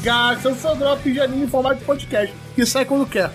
o gato. Eu sou o Drop Janinho em formato de podcast, que sai quando quer.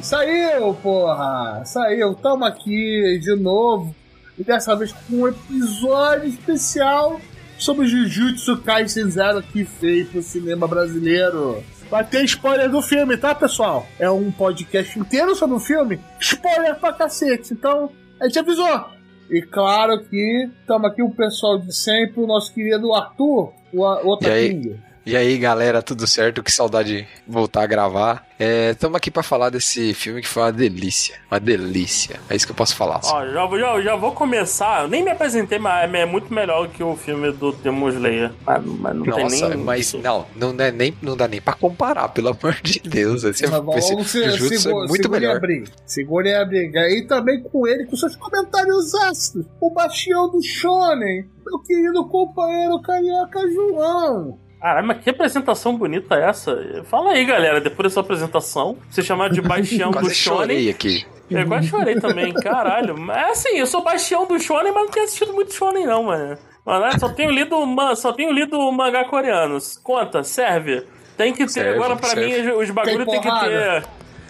Saiu, porra! Saiu, tamo aqui de novo. E dessa vez com um episódio especial sobre Jujutsu Kaisen Zero que fez pro cinema brasileiro. Vai ter spoiler do filme, tá, pessoal? É um podcast inteiro sobre o filme. Spoiler pra cacete. Então, a gente avisou. E claro que estamos aqui o pessoal de sempre, o nosso querido Arthur, o Otaking. E aí, galera, tudo certo? Que saudade de voltar a gravar. Estamos é, aqui para falar desse filme que foi uma delícia. Uma delícia. É isso que eu posso falar. Ó, já, já, já vou começar. Eu nem me apresentei, mas é muito melhor que o filme do Demon Slayer. Mas, mas não Nossa, tem nem. Mas não, não, é nem, não dá nem pra comparar, pelo amor de Deus. Esse, é mas esse, esse Jujutsu é muito melhor. Segure a briga. E também com ele, com seus comentários ácidos. O bastião do Shonen. Meu querido companheiro carioca João. Caralho, mas que apresentação bonita é essa? Fala aí, galera, depois dessa apresentação, você chamar de Bastião do Shonen. aqui. Eu quase chorei também, caralho. É assim, eu sou Bastião do Shonen, mas não tenho assistido muito Shonen, não, mano. Mano, só tenho lido, só tenho lido mangá coreanos. Conta, serve. Tem que ter, serve, agora pra serve. mim, os bagulhos tem, tem que ter.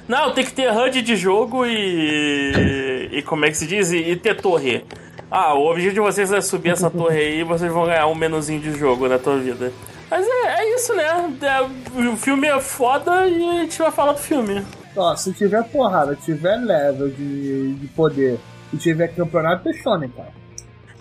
Não, tem que ter HUD de jogo e. E como é que se diz? E, e ter torre. Ah, o objetivo de vocês é subir essa torre aí e vocês vão ganhar um menuzinho de jogo na tua vida. Mas é, é isso, né? É, o filme é foda e a gente vai falar do filme. Ó, se tiver porrada, tiver level de, de poder e tiver campeonato, é shonen, cara.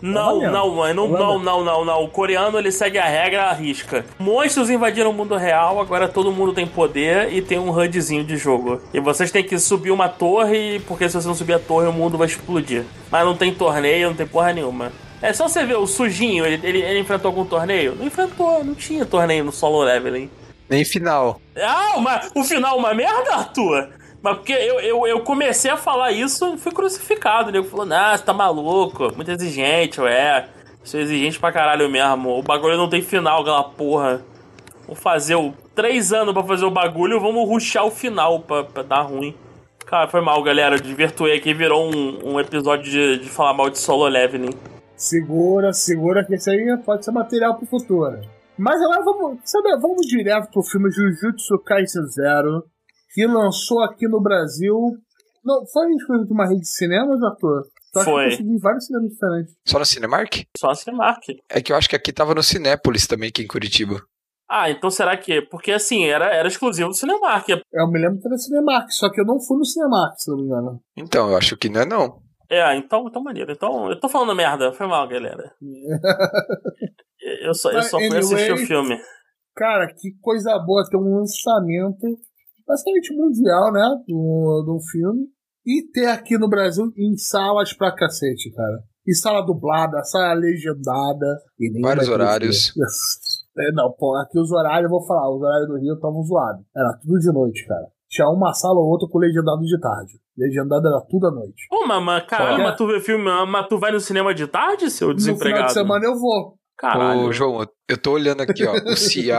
Não, não, não, não, não, não, não. O coreano ele segue a regra à risca. Monstros invadiram o mundo real, agora todo mundo tem poder e tem um HUDzinho de jogo. E vocês têm que subir uma torre, porque se você não subir a torre, o mundo vai explodir. Mas não tem torneio, não tem porra nenhuma. É só você ver o sujinho, ele, ele, ele, enfrentou algum torneio? Não enfrentou, não tinha torneio no solo leveling. Nem final. Ah, uma, o final uma merda, Arthur? Mas porque eu, eu, eu comecei a falar isso e fui crucificado. Né? Falou, nah, você tá maluco, muito exigente, ué. Sou exigente pra caralho mesmo. O bagulho não tem final, aquela porra. Vou fazer o, três anos pra fazer o bagulho, vamos ruxar o final pra, pra dar ruim. Cara, foi mal, galera. Desvirtuei aqui, virou um, um episódio de, de falar mal de solo leveling. Segura, segura, que isso aí pode ser material pro futuro. Mas agora vamos, sabe, vamos direto pro filme Jujutsu Kaisen Zero, que lançou aqui no Brasil. Não, foi exclusivo de uma rede de cinemas, ator? Só foi. Que eu vários cinemas diferentes. Só no Cinemark? Só no Cinemark. É que eu acho que aqui tava no Cinépolis também, aqui em Curitiba. Ah, então será que. Porque assim, era, era exclusivo do Cinemark. Eu me lembro que era Cinemark, só que eu não fui no Cinemark, se não me engano. Então, eu acho que não é não. É, então, então maneiro. Então, eu tô falando merda, foi mal, galera. eu só, eu só fui assistir o filme. Cara, que coisa boa ter um lançamento basicamente mundial, né? Do, do filme. E ter aqui no Brasil em salas pra cacete, cara. Em sala dublada, sala legendada. Vários horários. É, não, pô, aqui os horários, eu vou falar, os horários do Rio estavam zoados. Era tudo de noite, cara. Tinha uma sala ou outra com legendado de tarde. Legendado era tudo à noite. Pô, mas, caramba, tu vê filme, mas tu vai no cinema de tarde, seu desempregado? No final de semana eu vou. Caralho. Ô, João, eu tô olhando aqui, ó. O CI,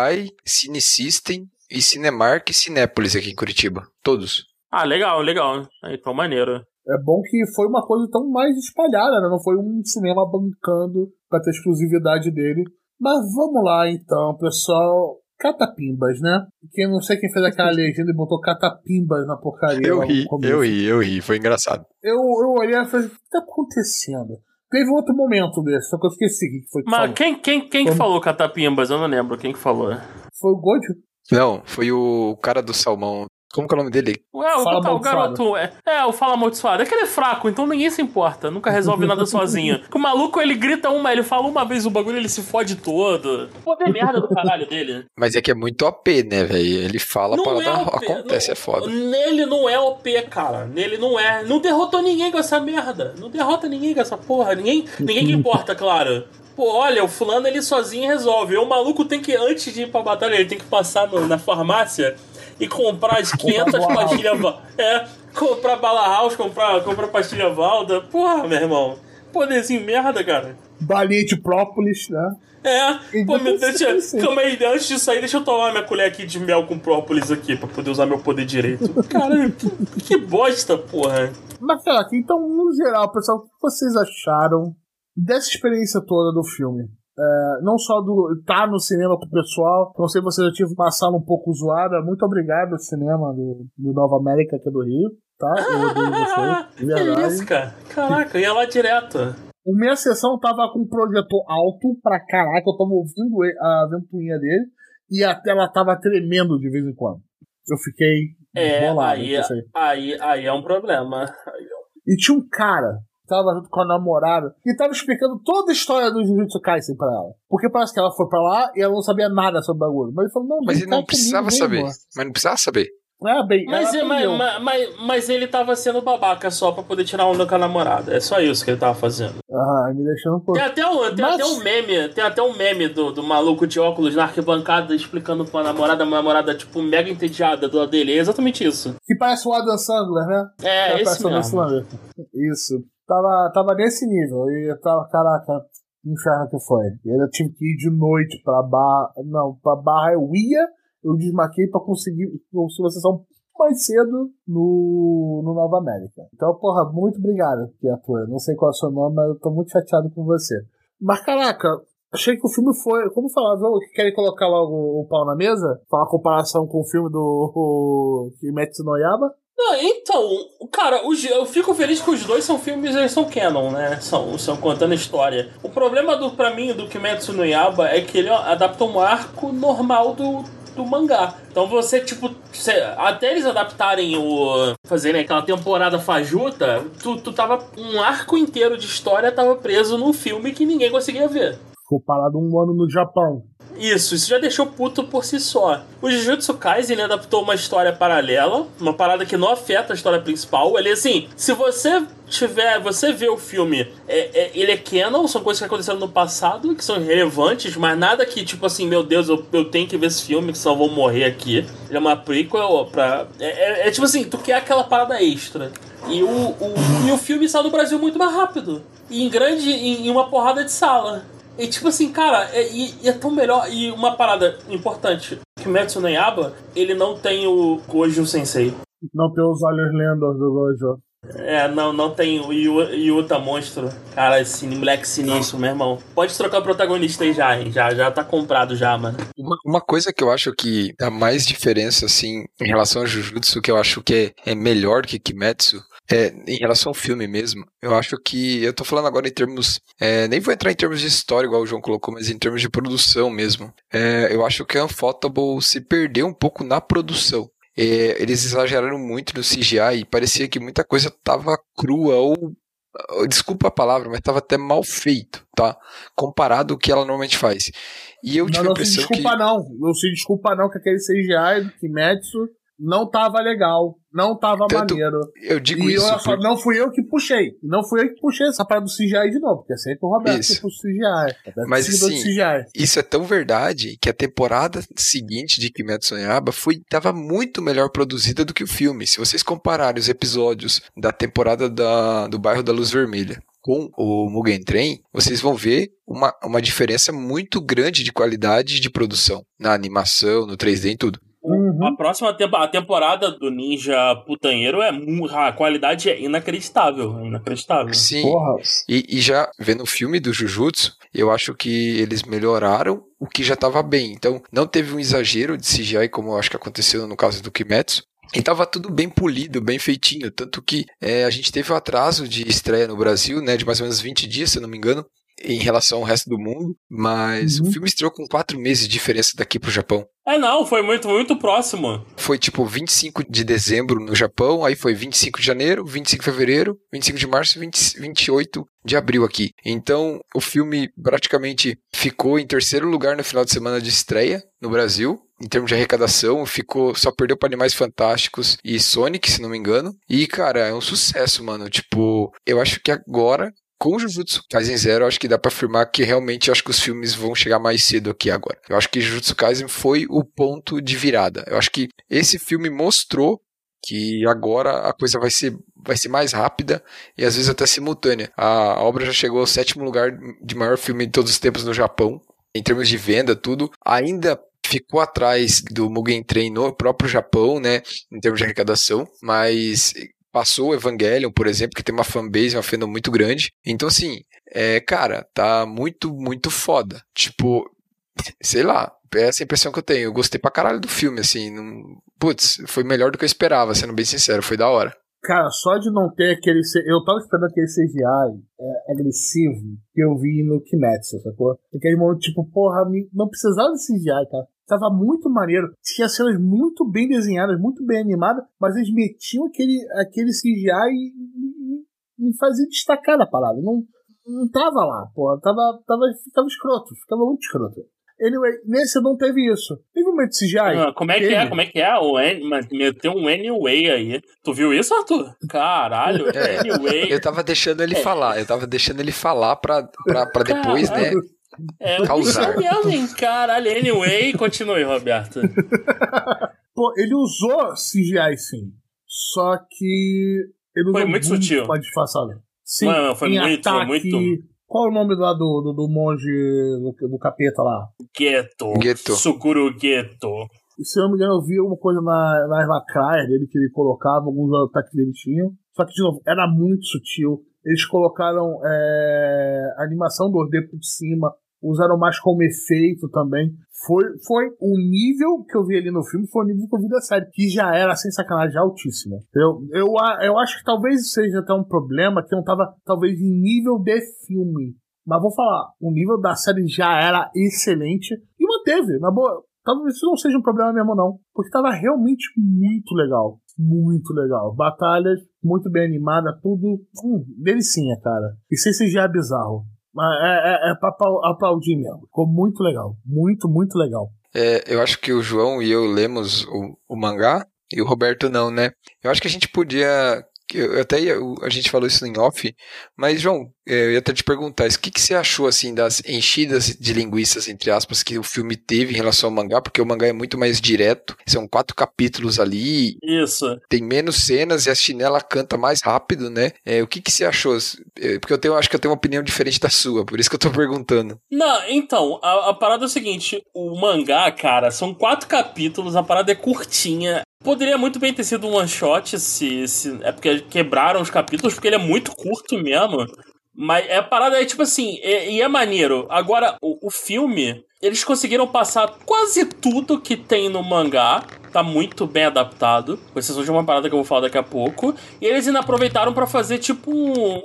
Cine System e Cinemark e Cinépolis aqui em Curitiba. Todos. Ah, legal, legal. Então, maneiro. É bom que foi uma coisa tão mais espalhada, né? Não foi um cinema bancando pra ter exclusividade dele. Mas vamos lá então, pessoal. Catapimbas, né? Que não sei quem fez aquela legenda e botou catapimbas na porcaria. Eu ri, eu ri, eu ri, foi engraçado. Eu, eu olhei e falei, o que tá acontecendo? Teve outro momento desse, só que eu esqueci que foi que Mas falou. quem, quem, quem que falou catapimbas? Eu não lembro quem que falou. Foi o Gojo? Não, foi o cara do salmão. Como que é o nome dele? Ué, o, fala o garoto. É, é, o Fala Amaldiçoado. É que ele é fraco, então ninguém se importa. Nunca resolve nada sozinho. o maluco, ele grita uma, ele fala uma vez o bagulho, ele se fode todo. Poder merda do caralho dele. Mas é que é muito OP, né, velho? Ele fala, para é acontece, não, é foda. Nele não é OP, cara. Nele não é. Não derrotou ninguém com essa merda. Não derrota ninguém com essa porra. Ninguém, ninguém que importa, claro. Pô, olha, o fulano ele sozinho resolve. O maluco tem que, antes de ir pra batalha, ele tem que passar no, na farmácia e comprar as 500 pastilhas. É, comprar bala house, comprar, comprar pastilha Valda. Porra, meu irmão. Poderzinho merda, cara. Balinha de própolis, né? É, pô, meu, deixa, calma aí, antes de sair, deixa eu tomar minha colher aqui de mel com própolis aqui, pra poder usar meu poder direito. Caralho, que, que bosta, porra. Mas, cara, então, no geral, pessoal, o que vocês acharam dessa experiência toda do filme. É, não só do estar tá no cinema com o pessoal. Não sei se você já tive uma sala um pouco zoada. Muito obrigado ao cinema do, do Nova América, que é do Rio. Tá? Eu odeio isso, cara? Caraca, eu ia lá direto. Minha sessão tava com um projetor alto pra caraca, eu tava ouvindo a ventoinha dele e a tela tava tremendo de vez em quando. Eu fiquei é, bolado. Aí, aí, aí é um problema. E tinha um cara tava junto com a namorada e tava explicando toda a história do Jujutsu Kaisen pra ela. Porque parece que ela foi pra lá e ela não sabia nada sobre o bagulho. Mas ele falou, não, mas ele não precisava saber. Mas não precisava saber. É, bem, mas, mas, mas, mas, ele tava sendo babaca só pra poder tirar onda com a namorada. É só isso que ele tava fazendo. Ah, me deixando por. Tem até um, tem até um meme, tem até um meme do, do maluco de óculos na arquibancada explicando pra namorada, a namorada, tipo, mega entediada do lado dele. É exatamente isso. Que parece o Adam Sandler, né? É, é esse mesmo. Sandler. Isso. Tava, tava nesse nível. E eu tava, caraca, inferno que foi. Eu tive que ir de noite pra barra. Não, pra barra eu ia eu desmarquei para conseguir uma sessão mais cedo no, no Nova América. Então, porra, muito obrigado, criatura. Não sei qual é o seu nome, mas eu tô muito chateado com você. Mas, caraca, achei que o filme foi. Como falar? Querem colocar logo o pau na mesa? Falar comparação com o filme do Kimetsu no Yaba? Não, então, cara, eu fico feliz que os dois são filmes, eles são canon, né? São, são contando história. O problema do, pra mim do Kimetsu no Yaba é que ele adapta um arco normal do, do mangá. Então você, tipo, até eles adaptarem o. fazerem aquela temporada fajuta, tu, tu tava. Um arco inteiro de história tava preso num filme que ninguém conseguia ver. Ficou parado um ano no Japão. Isso, isso já deixou puto por si só. O Jujutsu Kaisen adaptou uma história paralela, uma parada que não afeta a história principal. Ele assim, se você tiver, você vê o filme, é, é, ele é canon, são coisas que aconteceram no passado, que são relevantes, mas nada que, tipo assim, meu Deus, eu, eu tenho que ver esse filme, que senão eu vou morrer aqui. Ele é uma prequel pra. É, é, é tipo assim, tu quer aquela parada extra. E o, o, e o filme saiu do Brasil muito mais rápido. E em grande. em, em uma porrada de sala. E tipo assim, cara, é, e, é tão melhor. E uma parada importante: Kimetsu no Yaba, ele não tem o Gojo Sensei. Não tem os olhos lendos do Gojo. É, não, não tem o Yuta Monstro. Cara, esse moleque sinistro, meu irmão. Pode trocar o protagonista aí já, hein? Já, já tá comprado já, mano. Uma, uma coisa que eu acho que dá mais diferença, assim, em relação a Jujutsu, que eu acho que é, é melhor que Kimetsu, é, em relação ao filme mesmo, eu acho que. Eu tô falando agora em termos. É, nem vou entrar em termos de história, igual o João colocou, mas em termos de produção mesmo. É, eu acho que a Unfotable se perdeu um pouco na produção. É, eles exageraram muito no CGI e parecia que muita coisa tava crua ou. Desculpa a palavra, mas tava até mal feito, tá? Comparado ao que ela normalmente faz. E eu tive não, não a impressão se desculpa que... não, não se desculpa não que aquele CGI do Kimetsu não tava legal, não tava Tanto, maneiro. Eu digo e isso. Só, não fui eu que puxei. Não fui eu que puxei essa parada do CGI de novo, porque é sempre o Roberto isso. que puxa o CGI. Mas assim, CGI. isso é tão verdade que a temporada seguinte de Kimetsu no Yaba foi, tava muito melhor produzida do que o filme. Se vocês compararem os episódios da temporada da, do Bairro da Luz Vermelha com o Mugen Train, vocês vão ver uma, uma diferença muito grande de qualidade de produção na animação, no 3D e tudo. Uhum. A próxima tempo, a temporada do Ninja Putanheiro é a qualidade é inacreditável, é inacreditável. Sim. E, e, já vendo o filme do Jujutsu, eu acho que eles melhoraram o que já estava bem. Então, não teve um exagero de CGI como eu acho que aconteceu no caso do Kimetsu. E tava tudo bem polido, bem feitinho. Tanto que é, a gente teve um atraso de estreia no Brasil, né? De mais ou menos 20 dias, se eu não me engano em relação ao resto do mundo, mas uhum. o filme estreou com quatro meses de diferença daqui pro Japão. É, não, foi muito, muito próximo. Foi tipo 25 de dezembro no Japão, aí foi 25 de janeiro, 25 de fevereiro, 25 de março e 20, 28 de abril aqui. Então, o filme praticamente ficou em terceiro lugar no final de semana de estreia no Brasil, em termos de arrecadação, ficou só perdeu para Animais Fantásticos e Sonic, se não me engano. E cara, é um sucesso, mano. Tipo, eu acho que agora com Jujutsu Kaisen Zero, acho que dá para afirmar que realmente acho que os filmes vão chegar mais cedo aqui agora. Eu acho que Jujutsu Kaisen foi o ponto de virada. Eu acho que esse filme mostrou que agora a coisa vai ser, vai ser mais rápida e às vezes até simultânea. A obra já chegou ao sétimo lugar de maior filme de todos os tempos no Japão, em termos de venda, tudo. Ainda ficou atrás do Mugen Train no próprio Japão, né, em termos de arrecadação, mas passou o Evangelion, por exemplo, que tem uma fanbase, uma fandom muito grande. Então, assim, é, cara, tá muito, muito foda. Tipo, sei lá, é essa impressão que eu tenho. Eu gostei pra caralho do filme, assim. Não... Putz, foi melhor do que eu esperava, sendo bem sincero, foi da hora. Cara, só de não ter aquele. Eu tava esperando aquele CGI é, agressivo que eu vi no Kimetsu, sacou? Aquele momento, tipo, porra, não precisava de CGI, cara. Tava muito maneiro. Tinha cenas muito bem desenhadas, muito bem animadas, mas eles metiam aquele, aquele CGI e, me faziam destacar da parada. Não, não tava lá, porra. Tava, tava, tava escroto, ficava muito escroto. Anyway, nesse não teve isso. Teve um momento de CGI. Ah, como é que é? Como é que é? O N, mas meteu um anyway aí. Tu viu isso, Arthur? Caralho, é, anyway. Eu tava deixando ele é. falar. Eu tava deixando ele falar pra, pra, pra depois, né? É, causar. hein? Caralho, anyway, continue, Roberto. Pô, ele usou CGI sim. Só que. Ele foi muito sutil. Pra disfarçar. Sim, Mano, foi muito, ataque, muito. Qual é o nome lá do, do, do monge do, do, capeta lá? Geto. Geto. Suguru Geto. Se eu não me engano, eu vi alguma coisa na, na lacraias dele que ele colocava, alguns ataques dele tinham. Só que, de novo, era muito sutil. Eles colocaram é, animação 2D por cima, usaram mais como efeito também. Foi, foi o nível que eu vi ali no filme, foi o nível que eu vi da série, que já era, sem sacanagem, altíssimo. Eu, eu, eu acho que talvez seja até um problema que não tava, talvez, em nível de filme. Mas vou falar, o nível da série já era excelente e manteve, na boa. Talvez isso não seja um problema mesmo, não. Porque tava realmente muito legal. Muito legal. Batalhas muito bem animada, tudo. Hum, delicinha, cara. E sem CGI é bizarro. É, é, é pra aplaudir mesmo. Ficou muito legal. Muito, muito legal. É, eu acho que o João e eu lemos o, o mangá e o Roberto não, né? Eu acho que a gente podia eu até ia, a gente falou isso em off, mas João, é, eu ia até te perguntar, o que, que você achou assim das enchidas de linguiças entre aspas que o filme teve em relação ao mangá, porque o mangá é muito mais direto, são quatro capítulos ali, isso, tem menos cenas e a chinela canta mais rápido, né? É, o que que você achou? É, porque eu tenho, acho que eu tenho uma opinião diferente da sua, por isso que eu tô perguntando. Não, então a, a parada é o seguinte, o mangá, cara, são quatro capítulos, a parada é curtinha, Poderia muito bem ter sido um one shot se, se. É porque quebraram os capítulos, porque ele é muito curto mesmo. Mas é a parada é tipo assim, é, e é, maneiro. Agora, o, o, filme, eles conseguiram passar quase tudo que tem no mangá. Tá muito bem adaptado. Com exceção de uma parada que eu vou falar daqui a pouco. E eles ainda aproveitaram para fazer, tipo,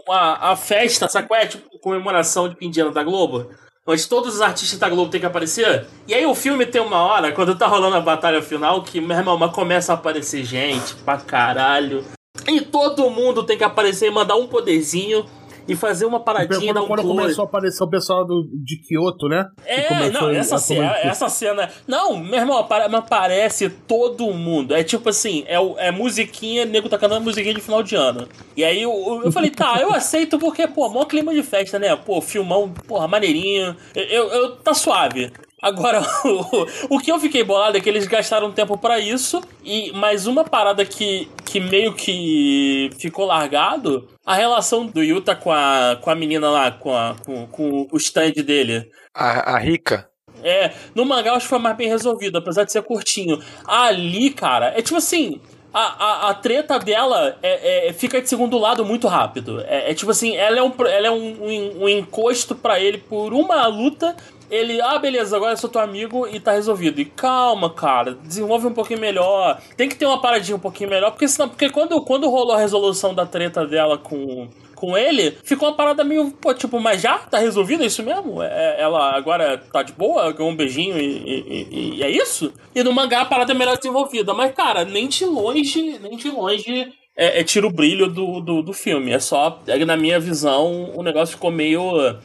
a, a festa, sabe qual é? Tipo, comemoração de Pindiana da Globo onde todos os artistas da Globo têm que aparecer. E aí o filme tem uma hora, quando tá rolando a batalha final, que, meu irmão, mas começa a aparecer gente pra caralho. E todo mundo tem que aparecer e mandar um poderzinho e fazer uma paradinha. Quando, quando começou a aparecer o pessoal do, de Kyoto, né? É, não, essa cena, essa cena. Não, meu irmão, aparece todo mundo. É tipo assim, é, é musiquinha, nego tá cantando musiquinha de final de ano. E aí eu, eu falei, tá, eu aceito porque, pô, maior clima de festa, né? Pô, filmão, porra, maneirinho. Eu, eu tá suave. Agora, o, o que eu fiquei bolado é que eles gastaram tempo para isso, e mais uma parada que, que meio que ficou largado, a relação do Yuta com a, com a menina lá, com, a, com, com o stand dele. A, a Rica. É, no mangá acho que foi mais bem resolvido, apesar de ser curtinho. Ali, cara, é tipo assim, a, a, a, treta dela é, é, fica de segundo lado muito rápido. É, é tipo assim, ela é um, ela é um, um, um encosto para ele por uma luta ele, ah, beleza, agora eu sou teu amigo e tá resolvido. E calma, cara, desenvolve um pouquinho melhor. Tem que ter uma paradinha um pouquinho melhor, porque senão, porque quando, quando rolou a resolução da treta dela com, com ele, ficou uma parada meio, pô, tipo, mas já? Tá resolvido é isso mesmo? É, ela agora tá de boa, ganhou um beijinho e, e, e, é isso? E no mangá a parada é melhor desenvolvida. Mas, cara, nem de longe, nem de longe é, é tira o brilho do, do, do filme. É só, é, na minha visão, o negócio ficou meio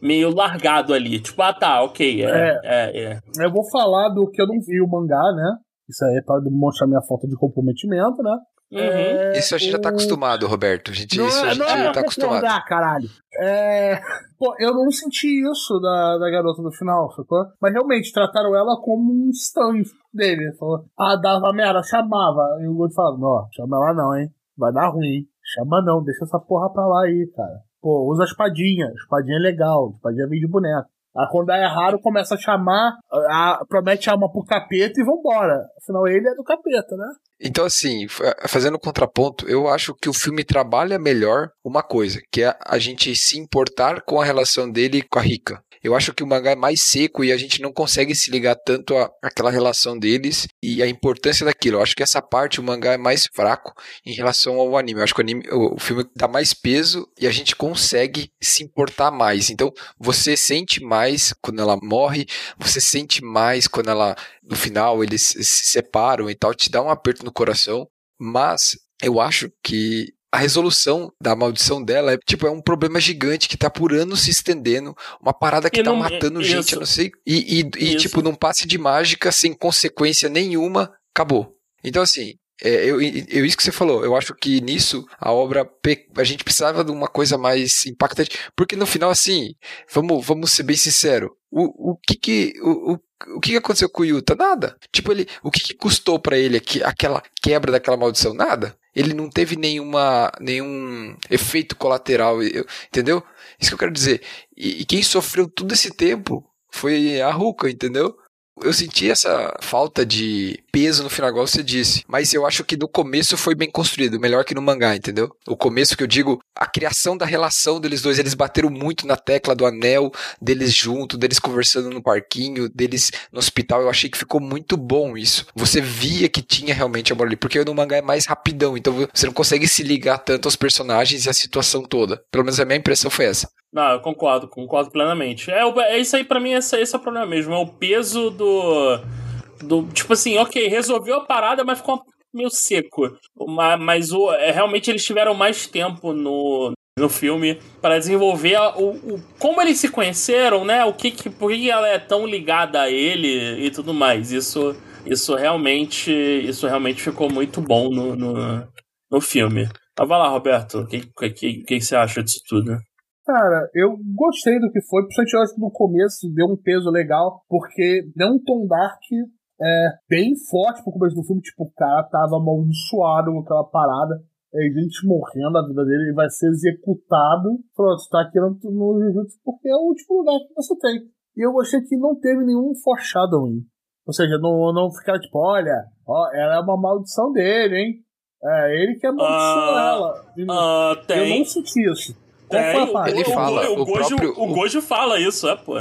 meio largado ali. Tipo, ah tá, ok. É, é, é, é. Eu vou falar do que eu não vi o mangá, né? Isso aí é pra demonstrar minha falta de comprometimento, né? Uhum. É, isso a gente o... já tá acostumado, Roberto. A gente, não, isso a gente não, já tá acostumado. Mangá, caralho. É... Pô, eu não senti isso da, da garota no final, sacou? Mas realmente trataram ela como um stand dele. Falou, ah, dava merda, chamava. E o Gordo falava, não, chama ela não, hein? Vai dar ruim. Chama não, deixa essa porra pra lá aí, cara. Pô, usa a espadinha. Espadinha é legal. Espadinha vem de boneco. Aí quando é raro, começa a chamar, a, promete a alma pro capeta e vambora. Afinal, ele é do capeta, né? Então, assim, fazendo contraponto, eu acho que o filme trabalha melhor uma coisa, que é a gente se importar com a relação dele com a Rika. Eu acho que o mangá é mais seco e a gente não consegue se ligar tanto àquela relação deles e a importância daquilo. Eu acho que essa parte o mangá é mais fraco em relação ao anime. Eu acho que o, anime, o filme dá mais peso e a gente consegue se importar mais. Então você sente mais quando ela morre, você sente mais quando ela no final eles se separam e tal, te dá um aperto no coração. Mas eu acho que a resolução da maldição dela é tipo é um problema gigante que tá por anos se estendendo, uma parada que e tá não, matando isso, gente, eu não sei, e, e, e tipo num passe de mágica sem consequência nenhuma, acabou. Então assim, é, eu, eu, isso que você falou, eu acho que nisso a obra a gente precisava de uma coisa mais impactante, porque no final assim, vamos, vamos ser bem sincero, o, o que que o, o, o que, que aconteceu com o Yuta? Nada. Tipo ele, o que, que custou para ele aqui, aquela quebra daquela maldição? Nada ele não teve nenhuma, nenhum efeito colateral, entendeu? Isso que eu quero dizer. E, e quem sofreu todo esse tempo foi a Ruka, entendeu? Eu senti essa falta de peso no final, igual você disse. Mas eu acho que no começo foi bem construído, melhor que no mangá, entendeu? O começo que eu digo, a criação da relação deles dois, eles bateram muito na tecla do anel, deles junto, deles conversando no parquinho, deles no hospital. Eu achei que ficou muito bom isso. Você via que tinha realmente amor ali, porque no mangá é mais rapidão, então você não consegue se ligar tanto aos personagens e à situação toda. Pelo menos a minha impressão foi essa. Não, eu concordo, concordo plenamente. É, é isso aí para mim, esse, esse é o problema mesmo. É o peso do. Do tipo assim, ok, resolveu a parada, mas ficou meio seco. Mas, mas o, é, realmente eles tiveram mais tempo no, no filme para desenvolver o, o, como eles se conheceram, né? O que, que por que ela é tão ligada a ele e tudo mais. Isso isso realmente isso realmente ficou muito bom no, no, no filme. Mas vai lá, Roberto, o que, que, que, você acha disso tudo? Cara, eu gostei do que foi, principalmente eu acho que no começo deu um peso legal, porque deu um tom dark é, bem forte pro começo do filme, tipo, o cara tava amaldiçoado com aquela parada, é gente morrendo, a vida dele ele vai ser executado. Pronto, tá aqui no, no Jujutsu porque é o último lugar que você tem. E eu gostei que não teve nenhum foreshadowing. Ou seja, não, não ficar tipo, olha, ó, ela é uma maldição dele, hein? É, ele que amaldiçoou uh, ela. Uh, tem. Eu não senti isso. Tem, ele fala, o, o, o, Gojo, próprio... o Gojo fala isso, é, pô.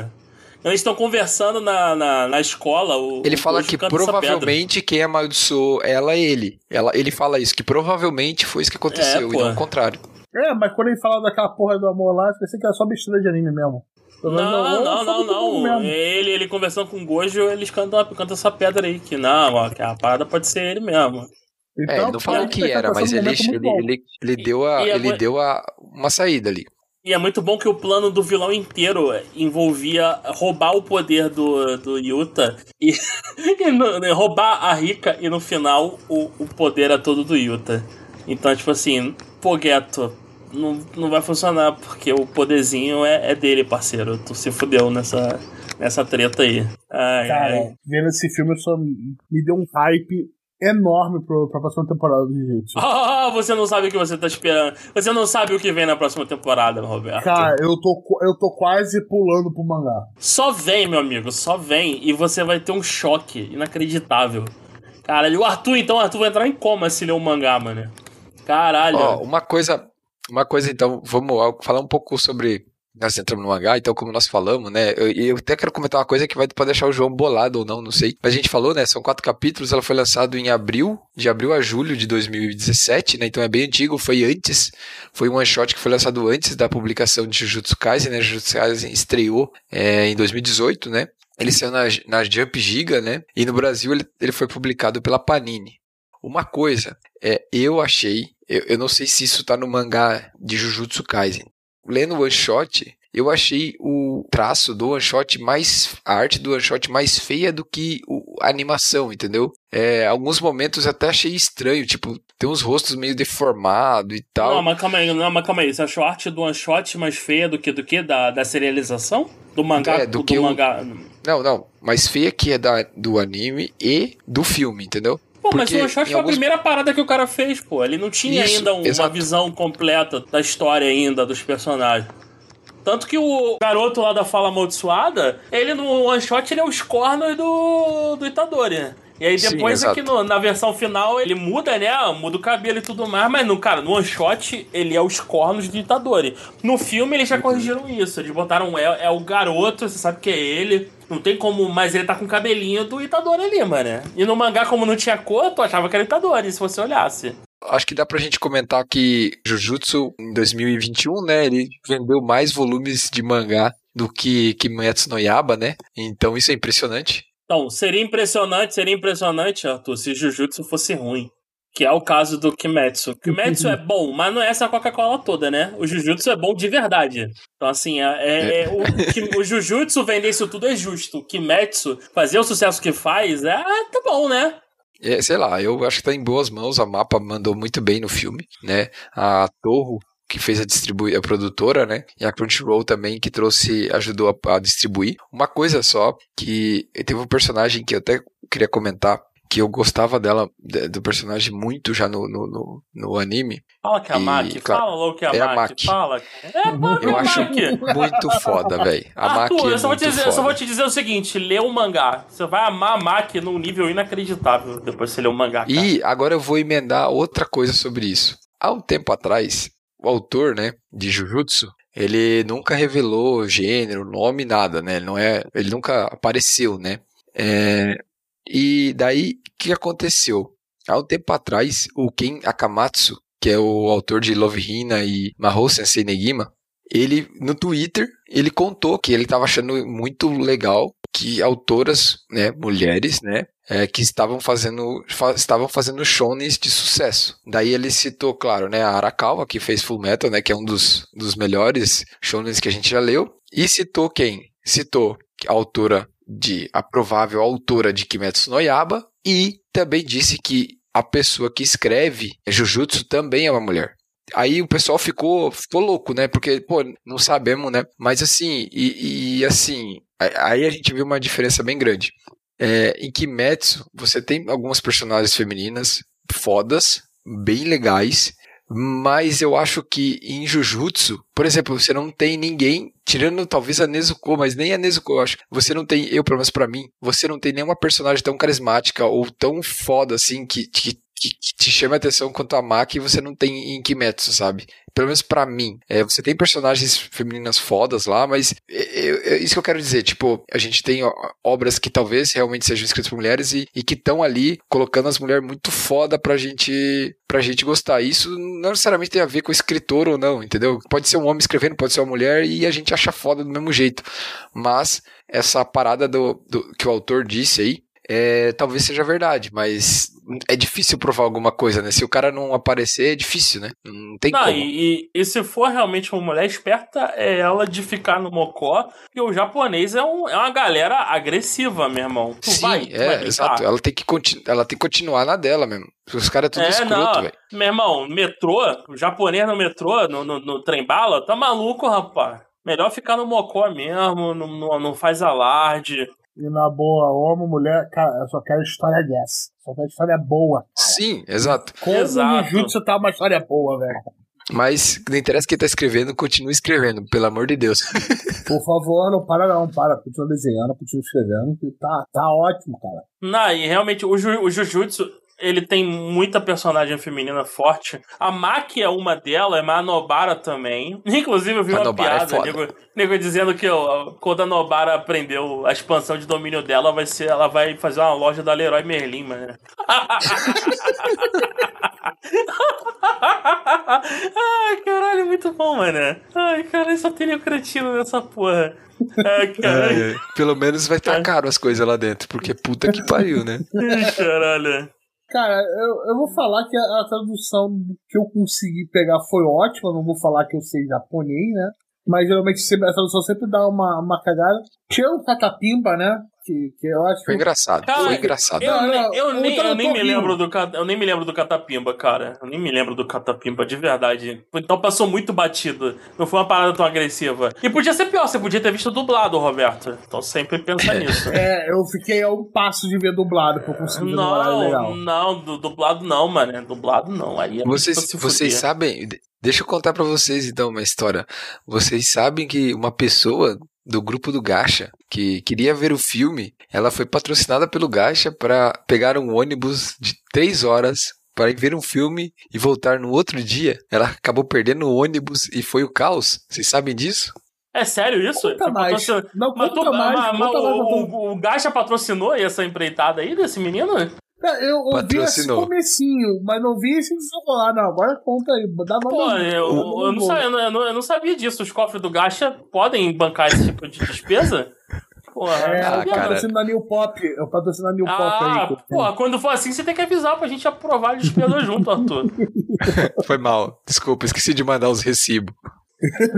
Eles estão conversando na, na, na, escola. O, ele fala que provavelmente quem amaldiçoou ela é ele. ela. Ele fala isso, que provavelmente foi isso que aconteceu, é, e não o contrário. É, mas quando ele fala daquela porra do amor lá, eu pensei que era só besteira de anime mesmo. Não, não, não, não, não. Ele, ele conversando com o Gojo, eles cantam, cantam essa pedra aí, que não, ó, que a parada pode ser ele mesmo. Então, é, ele não falou que era, mas ele, ele, ele, ele, deu, a, e, e ele deu a, uma saída ali. E é muito bom que o plano do vilão inteiro envolvia roubar o poder do, do Yuta e, e no, né, roubar a Rika e no final o, o poder é todo do Yuta. Então, tipo assim, pô, Geto, não, não vai funcionar porque o poderzinho é, é dele, parceiro. Tu se fudeu nessa, nessa treta aí. Ai, Cara, ai. vendo esse filme só me deu um hype enorme pro, pra próxima temporada do Jiu-Jitsu. Ah, você não sabe o que você tá esperando. Você não sabe o que vem na próxima temporada, Roberto. Cara, eu tô, eu tô quase pulando pro mangá. Só vem, meu amigo, só vem e você vai ter um choque inacreditável. Caralho, o Arthur, então, o Arthur vai entrar em coma se ler o mangá, mano. Caralho. Ó, uma coisa, uma coisa então, vamos falar um pouco sobre nós entramos no mangá, então como nós falamos, né, eu, eu até quero comentar uma coisa que vai pode deixar o João bolado ou não, não sei. Mas a gente falou, né, são quatro capítulos, ela foi lançada em abril, de abril a julho de 2017, né, então é bem antigo, foi antes, foi um one shot que foi lançado antes da publicação de Jujutsu Kaisen, né, Jujutsu Kaisen estreou é, em 2018, né, ele saiu na, na Jump Giga, né, e no Brasil ele, ele foi publicado pela Panini. Uma coisa, é, eu achei, eu, eu não sei se isso tá no mangá de Jujutsu Kaisen, lendo o one shot, eu achei o traço do one shot mais. a arte do one shot mais feia do que a animação, entendeu? É, alguns momentos até achei estranho, tipo, tem uns rostos meio deformados e tal. Não, mas calma aí, não, mas calma aí. Você achou a arte do one shot mais feia do que do que? Da, da serialização? Do mangá? É, do, do que mangá. Não, não. Mais feia que é da, do anime e do filme, entendeu? Pô, mas o One Shot foi alguns... a primeira parada que o cara fez, pô. Ele não tinha Isso, ainda uma exato. visão completa da história ainda dos personagens. Tanto que o garoto lá da fala amaldiçoada, ele no one shot ele é os cornos do, do Itadori. E aí depois Sim, aqui no, na versão final ele muda, né? Muda o cabelo e tudo mais, mas no, cara, no one shot ele é os cornos do Itadori. No filme eles já corrigiram isso. Eles botaram é, é o garoto, você sabe que é ele. Não tem como, mas ele tá com o cabelinho do Itadori ali, mano. E no mangá, como não tinha cor, tu achava que era Itadori, se você olhasse. Acho que dá pra gente comentar que Jujutsu, em 2021, né, ele vendeu mais volumes de mangá do que Kimetsu no Yaba, né? Então isso é impressionante. Então, seria impressionante, seria impressionante, Arthur, se Jujutsu fosse ruim. Que é o caso do Kimetsu. Kimetsu é bom, mas não é essa Coca-Cola toda, né? O Jujutsu é bom de verdade. Então, assim, é, é, é o, o Jujutsu vender isso tudo é justo. O Kimetsu fazer o sucesso que faz, é, tá bom, né? É, sei lá, eu acho que tá em boas mãos. A Mapa mandou muito bem no filme, né? A Torro que fez a distribuir a produtora, né? E a Crunchyroll também que trouxe ajudou a, a, distribuir. Uma coisa só que teve um personagem que eu até queria comentar que eu gostava dela do personagem muito já no, no, no, no anime. Fala que é a Maki, claro, fala logo que é a, é a Maki. Fala. É a eu acho muito foda, velho. A Maki é eu só, vou te dizer, eu só vou te dizer o seguinte: lê o mangá. Você vai amar a Maki num nível inacreditável depois que você lê o mangá. Cara. E agora eu vou emendar outra coisa sobre isso. Há um tempo atrás, o autor, né, de Jujutsu, ele nunca revelou gênero, nome, nada, né? Ele, não é, ele nunca apareceu, né? É, e daí, o que aconteceu? Há um tempo atrás, o Ken Akamatsu, que é o autor de Love Hina e Mahou Sensei Negima, ele, no Twitter, ele contou que ele estava achando muito legal que autoras, né, mulheres, né, é, que estavam fazendo, fa estavam fazendo shonens de sucesso. Daí ele citou, claro, né, a Arakawa, que fez Full Metal, né, que é um dos, dos melhores shonens que a gente já leu, e citou quem? Citou a autora de a provável autora de Kimetsu no Yaba e também disse que a pessoa que escreve Jujutsu também é uma mulher. Aí o pessoal ficou, ficou louco, né? Porque, pô, não sabemos, né? Mas assim, e, e assim, aí a gente viu uma diferença bem grande. É, em Kimetsu, você tem algumas personagens femininas fodas, bem legais, mas eu acho que em Jujutsu, por exemplo, você não tem ninguém, tirando talvez a Nezuko, mas nem a Nezuko, eu acho. Você não tem, eu pelo menos pra mim, você não tem nenhuma personagem tão carismática ou tão foda assim que, que que, que, te chama a atenção quanto a Maki você não tem em Kimetsu, sabe? Pelo menos para mim. É, você tem personagens femininas fodas lá, mas é, é, isso que eu quero dizer. Tipo, a gente tem obras que talvez realmente sejam escritas por mulheres e, e que estão ali colocando as mulheres muito foda pra gente, pra gente gostar. Isso não necessariamente tem a ver com escritor ou não, entendeu? Pode ser um homem escrevendo, pode ser uma mulher e a gente acha foda do mesmo jeito. Mas essa parada do, do que o autor disse aí, é, talvez seja verdade, mas é difícil provar alguma coisa, né? Se o cara não aparecer, é difícil, né? Não tem não, como. E, e, se for realmente uma mulher esperta, é ela de ficar no mocó, porque o japonês é, um, é uma galera agressiva, meu irmão. Tu Sim, vai, é, exato. Ela tem, que ela tem que continuar na dela mesmo. Os caras é tudo é, escroto, velho. Meu irmão, metrô, o japonês no metrô, no, no, no trem-bala, tá maluco, rapaz. Melhor ficar no mocó mesmo, não, não, não faz alarde. E na boa, homem, mulher, cara, eu só quero história dessa. Só quero história boa. Sim, exato. Como exato. o Jujutsu tá uma história boa, velho. Mas não interessa quem tá escrevendo, continue escrevendo, pelo amor de Deus. Por favor, não para não, para. Continua desenhando, continua escrevendo, que tá, tá ótimo, cara. Não, e realmente o, Ju, o Jujutsu, ele tem muita personagem feminina forte. A Maki é uma delas, mas a Nobara também. Inclusive, eu vi a uma é piada, é nego, nego, dizendo que ó, quando a Nobara aprendeu a expansão de domínio dela, vai ser, ela vai fazer uma loja da Leroy Merlin, mano. Ai, caralho, muito bom, mano. Ai, caralho, só tem cretino nessa porra. Ai, caralho. É, é. Pelo menos vai estar tá caro as coisas lá dentro, porque puta que pariu, né? Caralho. Cara, eu, eu vou falar que a, a, tradução que eu consegui pegar foi ótima, não vou falar que eu sei japonês, né? Mas geralmente a tradução sempre dá uma, uma cagada. Tinha o Catapimba, né? Que, que eu acho. Foi engraçado. Cara, foi engraçado. Eu, não, não, eu, nem, eu nem me lembro do eu nem me lembro do Catapimba, cara. Eu nem me lembro do Catapimba, de verdade. Então passou muito batido. Não foi uma parada tão agressiva. E podia ser pior, você podia ter visto dublado, Roberto. Então sempre pensa nisso. É, eu fiquei a um passo de ver dublado pra conseguir não, legal. Não, dublado não, mano. Dublado não. Aí é vocês, vocês sabem, Deixa eu contar para vocês então uma história. Vocês sabem que uma pessoa do grupo do Gacha que queria ver o filme, ela foi patrocinada pelo Gacha para pegar um ônibus de três horas para ir ver um filme e voltar no outro dia. Ela acabou perdendo o ônibus e foi o caos. Vocês sabem disso? É sério isso? Conta mais. Patrocin... Não, mas conta mais, mas- mas conta mais, o, conta o, o Gacha patrocinou essa empreitada aí desse menino? É, Eu ouvi esse comecinho, mas não vi esse desenrolar. Não, agora conta aí. Dá Pô, uma eu, eu, não sabia, eu, não, eu não- eu sabia disso. Os cofres do Gacha podem bancar esse tipo de despesa? Porra, É, Ah, o cara. patrocínio da New Pop. É o patrocínio da New Pop Ah, aí. porra, quando for assim, você tem que avisar pra gente aprovar a despesa junto, Arthur. Foi mal. Desculpa, esqueci de mandar os recibos.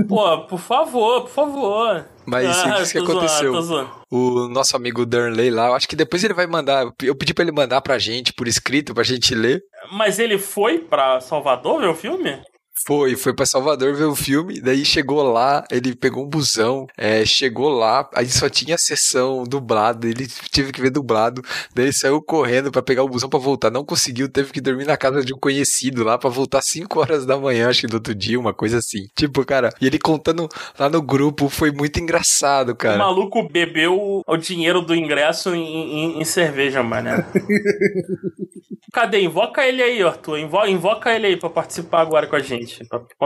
Pô, por favor, por favor. Mas Ah, isso que aconteceu. zoando. O nosso amigo Darnley lá, eu acho que depois ele vai mandar. Eu pedi pra ele mandar pra gente por escrito, pra gente ler. Mas ele foi pra Salvador ver o filme? Foi, foi pra Salvador ver o filme, daí chegou lá, ele pegou um busão, é, chegou lá, aí só tinha a sessão dublada, ele teve que ver dublado, daí ele saiu correndo pra pegar o busão pra voltar, não conseguiu, teve que dormir na casa de um conhecido lá pra voltar 5 horas da manhã, acho que do outro dia, uma coisa assim. Tipo, cara, e ele contando lá no grupo, foi muito engraçado, O cara. maluco bebeu o dinheiro do ingresso em, em- em cerveja, mané. Cadê? Invoca ele aí, Arthur. Invo- invoca ele aí pra participar agora com a gente.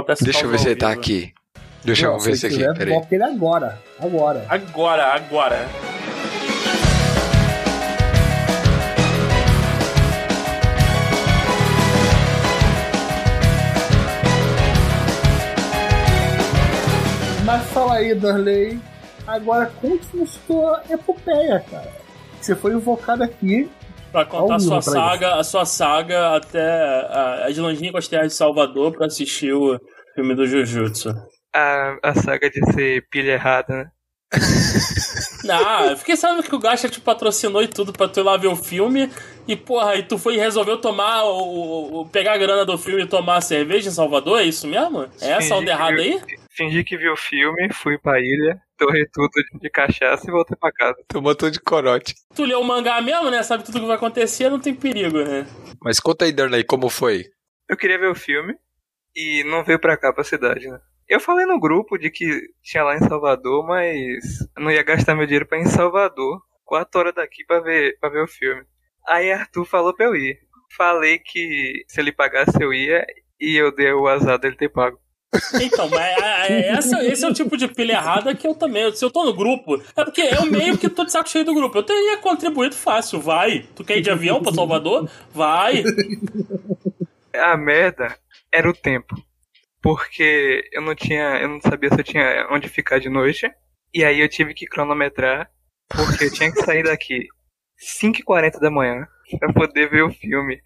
Essa Deixa eu ver se ele tá vivo. aqui. Deixa eu ver se aqui, quiser, peraí. Ele agora. Agora. Agora, agora. Mas fala aí, Darley. Agora conte-nos sua epopeia, cara. Você foi invocado aqui. Pra contar a sua saga, a sua saga até a- as longínquas terras de Salvador pra assistir o filme do Jujutsu. A, a saga de ser pilha errada, né? Ah, eu fiquei sabendo que o Gacha te patrocinou e tudo pra tu ir lá ver o filme. E, porra, e tu foi e resolveu tomar o, o- pegar a grana do filme e tomar a cerveja em Salvador? É isso mesmo? É essa onda errada aí? Fingi que vi o filme, fui pra ilha, torrei tudo de cachaça e voltei pra casa. Tomou todo de corote. Tu leu o mangá mesmo, né? Sabe tudo que vai acontecer, não tem perigo, né? Mas conta aí, Darnley, como foi? Eu queria ver o filme e não veio pra cá, pra cidade, né? Eu falei no grupo de que tinha lá em Salvador, mas não ia gastar meu dinheiro pra ir em Salvador, quatro horas daqui pra ver, pra ver o filme. Aí Arthur falou pra eu ir. Falei que se ele pagasse eu ia e eu dei o azar dele ter pago. Então, mas a- a- essa- esse é o tipo de pilha errada que eu também. Se eu tô no grupo, é porque é o meio que tô de saco cheio do grupo. Eu teria contribuído fácil, vai. Tu quer ir de avião pra Salvador? Vai. A merda era o tempo. Porque eu não tinha. Eu não sabia se eu tinha onde ficar de noite. E aí eu tive que cronometrar. Porque eu tinha que sair daqui 5h40 da manhã pra poder ver o filme.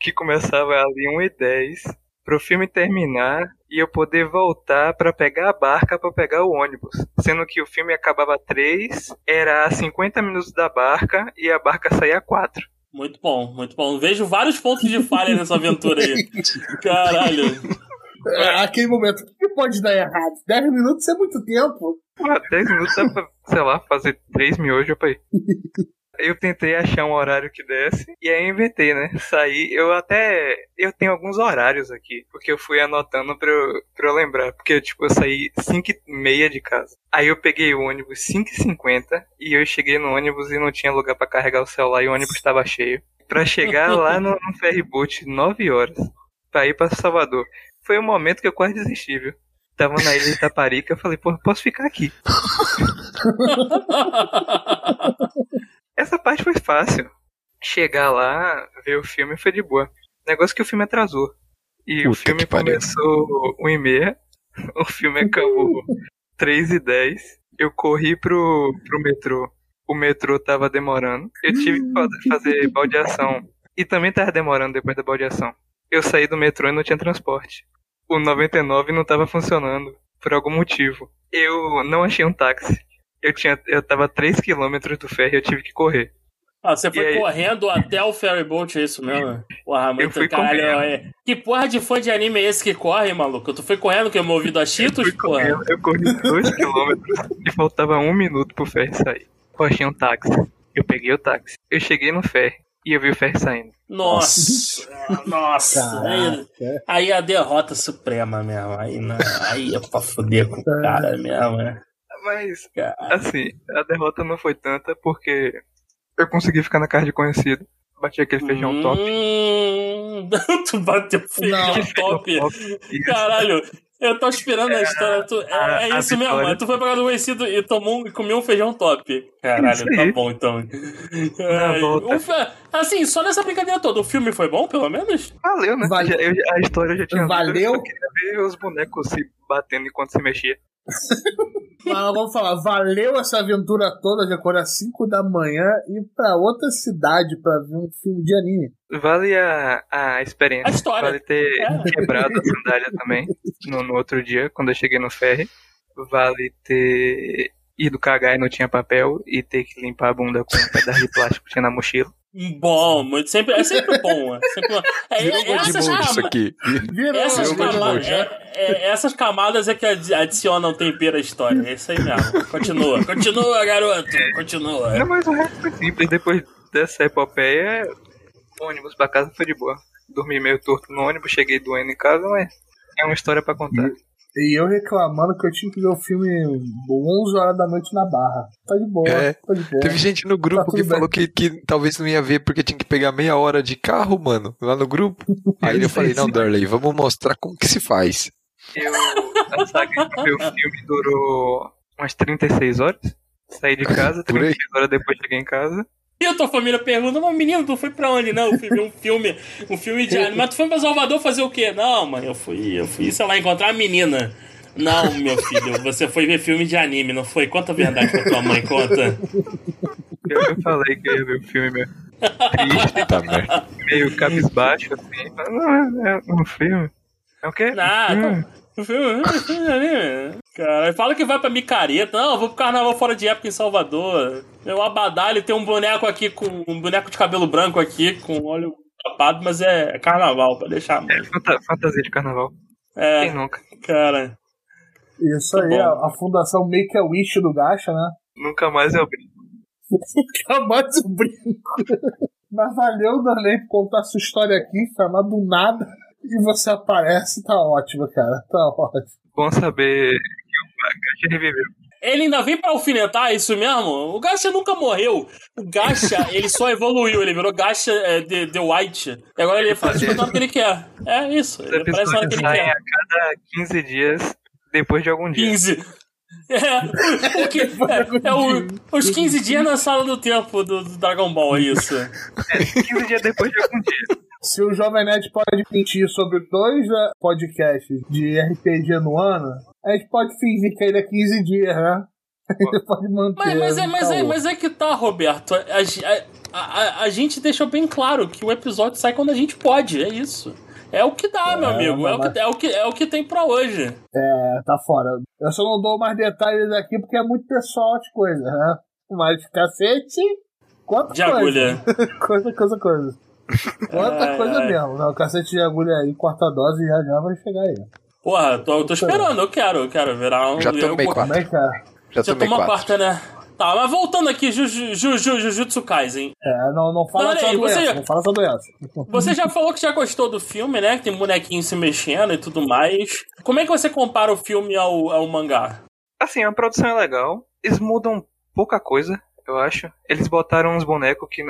Que começava ali 1h10. Pro filme terminar e eu poder voltar pra pegar a barca pra pegar o ônibus. Sendo que o filme acabava 3, era a 50 minutos da barca e a barca saía 4. Muito bom, muito bom. Vejo vários pontos de falha nessa aventura aí. Caralho. É, aquele momento. O que pode dar errado? 10 minutos é muito tempo. Porra, 10 minutos dá pra, sei lá, fazer 3 miojos pra ir. Eu tentei achar um horário que desse, e aí inventei, né? Saí, eu até. Eu tenho alguns horários aqui, porque eu fui anotando pra eu, pra eu lembrar. Porque, tipo, eu saí 5 e meia de casa. Aí eu peguei o ônibus 5 e 50 e eu cheguei no ônibus e não tinha lugar pra carregar o celular e o ônibus estava cheio. Pra chegar lá no, no ferryboat 9 horas, pra ir pra Salvador. Foi um momento que eu quase desisti, viu? Tava na ilha de Itaparica, eu falei, pô, posso ficar aqui. Parte foi fácil. Chegar lá, ver o filme foi de boa. Negócio que o filme atrasou. E o Puta filme que pariu. começou 1 e meia. O filme acabou 3 e 10. Eu corri pro, pro metrô. O metrô tava demorando. Eu tive que fa- fazer baldeação. E também tava demorando depois da baldeação. Eu saí do metrô e não tinha transporte. O 99 não tava funcionando. Por algum motivo. Eu não achei um táxi. Eu tinha, eu tava a 3 km do ferry e eu tive que correr. Ah, você foi aí? correndo até o ferryboat, é isso mesmo? Porra, muito fui caralho. correndo. é. Que porra de fã de anime é esse que corre, maluco? Tu foi correndo que eu movido a Cheetos, Fui porra? correndo, eu corri 2 km e faltava um minuto pro ferry sair. Eu achei um táxi. Eu peguei o táxi. Eu cheguei no ferry. e eu vi o Ferry saindo. Nossa, nossa. Aí, aí a derrota suprema mesmo. Aí, não, aí é pra foder com o cara mesmo, né? Mas, assim, a derrota não foi tanta porque eu consegui ficar na casa de conhecido. Bati aquele feijão hum, top. tu bateu feijão Não. top. Caralho, eu tô esperando a história. Tu, é, a- é a isso mesmo. vitória. Tu foi pra casa do conhecido e tomou um, e comeu um feijão top. Caralho, tá bom então. Ai, fe- assim, só nessa brincadeira toda, o filme foi bom, pelo menos? Valeu, né? Valeu. Já- eu- a história eu já tinha Valeu? Eu só queria ver os bonecos se batendo enquanto se mexia. Mas vamos falar, valeu essa aventura toda de acordar 5 da manhã e ir pra outra cidade pra ver um filme de anime. Vale a, a experiência. A história. Vale ter É. quebrado a sandália também no, no outro dia, quando eu cheguei no ferry. Vale ter ido cagar e não tinha papel e ter que limpar a bunda com um pedaço de plástico que tinha na mochila. Bom, muito, sempre, é sempre bom. É sempre bom. É, Virou é, essas, isso aqui. Virou, essas, camadas, é, é, essas camadas é que adi- adicionam tempero à história. É isso aí mesmo. Continua, continua, garoto. Continua. Não, mas o resto foi simples. Depois dessa epopeia, ônibus pra casa foi de boa. Dormi meio torto no ônibus, cheguei doendo em casa, mas é uma história pra contar. E eu reclamando que eu tinha que ver o filme 11 horas da noite na barra. Tá de boa, É. tá de boa. Teve gente no Tá grupo tudo que bem. falou que, que talvez não ia ver porque tinha que pegar meia hora de carro, mano, lá no grupo. Aí eu falei, não, Darley, vamos mostrar como que se faz. Eu, a saga de ver o filme durou umas 36 horas. Saí de casa, Por aí. 36 horas depois cheguei em casa. E a tua família pergunta, mas menino, tu foi pra onde? Não, eu fui ver um filme, um filme de anime. Mas tu foi pra Salvador fazer o quê? Não, mãe, eu fui, eu fui, sei lá, encontrar a menina. Não, meu filho, você foi ver filme de anime, não foi? Conta a verdade pra tua mãe, conta. Eu, falei que eu ia ver o filme meio triste, Tá meio cabisbaixo, assim. Não, é, é um filme. É o quê? Ah, Hum. tá- filme, filme de anime. Cara, fala que vai pra micareta. Não, eu vou pro carnaval fora de época em Salvador. Meu abadalho tem um boneco aqui com um boneco de cabelo branco aqui, com olho tapado, mas é carnaval, pra deixar mãe. É fanta- fantasia de carnaval. Quem É, nunca? cara. Isso aí, Tá bom. a, a fundação Make a Wish do Gacha, né? Nunca mais eu brinco. Acabou de brinco. Mas valeu, Darley, por contar sua história aqui, chamar do nada. E você aparece, tá ótimo, cara. Tá ótimo. Bom saber Gacha reviveu. Ele ainda vem pra alfinetar é isso mesmo? O Gacha nunca morreu. O Gacha, ele só evoluiu. Ele virou Gacha é, de, de White. E agora ele faz o que ele quer. É isso. Ele aparece na hora que ele quer. a cada 15 dias depois de algum dia. 15. É, porque, é, é o- os 15 dias na sala do tempo do, do Dragon Ball, é isso. 15 dias depois de algum dia. Se o Jovem Nerd pode mentir sobre dois né, podcasts de RPG no ano, a gente pode fingir que ainda é 15 dias, né? A gente pode manter. Mas, mas, é, mas, é, caô. mas é que tá, Roberto. A, a, a- a gente deixou bem claro que o episódio sai quando a gente pode, é isso. É o que dá, meu É, amigo. É o, mas- que, é, o que, é o que tem pra hoje. É, tá fora. Eu só não dou mais detalhes aqui porque é muito pessoal as coisas, né? Mas cacete, quanta De coisa. agulha. coisa, coisa, coisa. Quanta Ai, coisa mesmo. Não, cacete de agulha aí, quarta dose, já já vai chegar aí. Porra, tô, tô esperando, eu quero, eu quero virar um. Já tomei eu, quatro. Como é é? Já Já tomei quarta, né? Tá, mas voltando aqui, Ju- Ju- Ju- Ju- Jujutsu Kaisen. É, não, não fala aí, doença, você- não fala só doença. Você já falou que já gostou do filme, né? Que tem bonequinho se mexendo e tudo mais. Como é que você compara o filme ao, ao mangá? Assim, a produção é legal. Eles mudam pouca coisa, eu acho. Eles botaram uns bonecos que.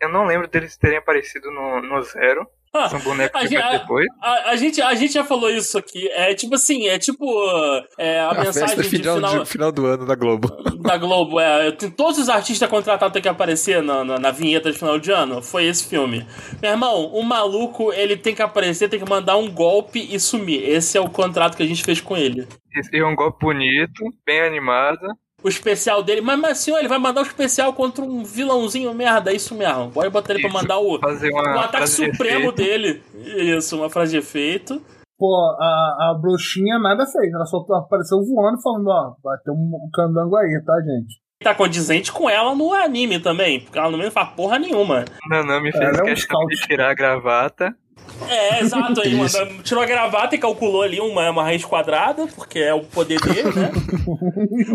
Eu não lembro deles terem aparecido no, no Zero. São bonecos a que gente- veio depois. A, a gente, a gente já falou isso aqui. É tipo assim, é tipo é, a, A mensagem festa de final, final, de- final do ano da Globo. da Globo. É, tem- todos os artistas contratados têm que aparecer na, na, na vinheta de final de ano. Foi esse filme. Meu irmão, o maluco, ele tem que aparecer, tem que mandar um golpe e sumir. Esse é o contrato que a gente fez com ele. Esse é um golpe bonito, bem animado. O especial dele. Mas, mas senhor, ele vai mandar o especial contra um vilãozinho merda. É isso mesmo. Pode botar ele pra Isso, mandar o, o ataque de supremo efeito. dele. Isso, uma frase de efeito. Pô, a, a bruxinha nada fez, ela só apareceu voando falando, ó, vai ter um, um candango aí, tá, gente? Tá condizente com ela no anime também. Porque ela não faz porra nenhuma. Nanami fez Ela é um questão scout. de tirar a gravata. É, exato. Aí, Isso. mano, tirou a gravata e calculou ali uma, uma raiz quadrada, porque é o poder dele, né?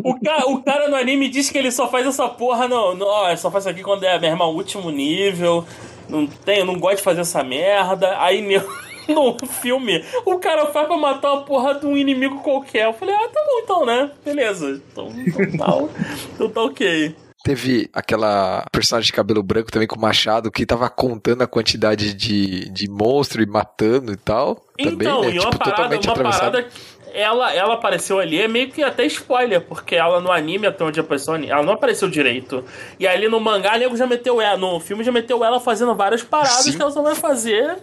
o, ca, o cara no anime diz que ele só faz essa porra no. no ó, só faz isso aqui quando é, meu irmão, último nível. não tem, não gosto de fazer essa merda. Aí no filme, o cara faz pra matar uma porra de um inimigo qualquer. Eu falei, ah, tá bom então, né? Beleza. Então, então, tá, então tá ok. Teve aquela personagem de cabelo branco também com machado que tava contando a quantidade de, de monstro e matando e tal. Então, também, né? e uma tipo, parada, uma parada ela, ela apareceu ali, é meio que até spoiler, porque ela no anime, até onde apareceu, ela não apareceu direito. E ali no mangá, nego já meteu ela, no filme já meteu ela fazendo várias paradas Sim. que ela só vai fazer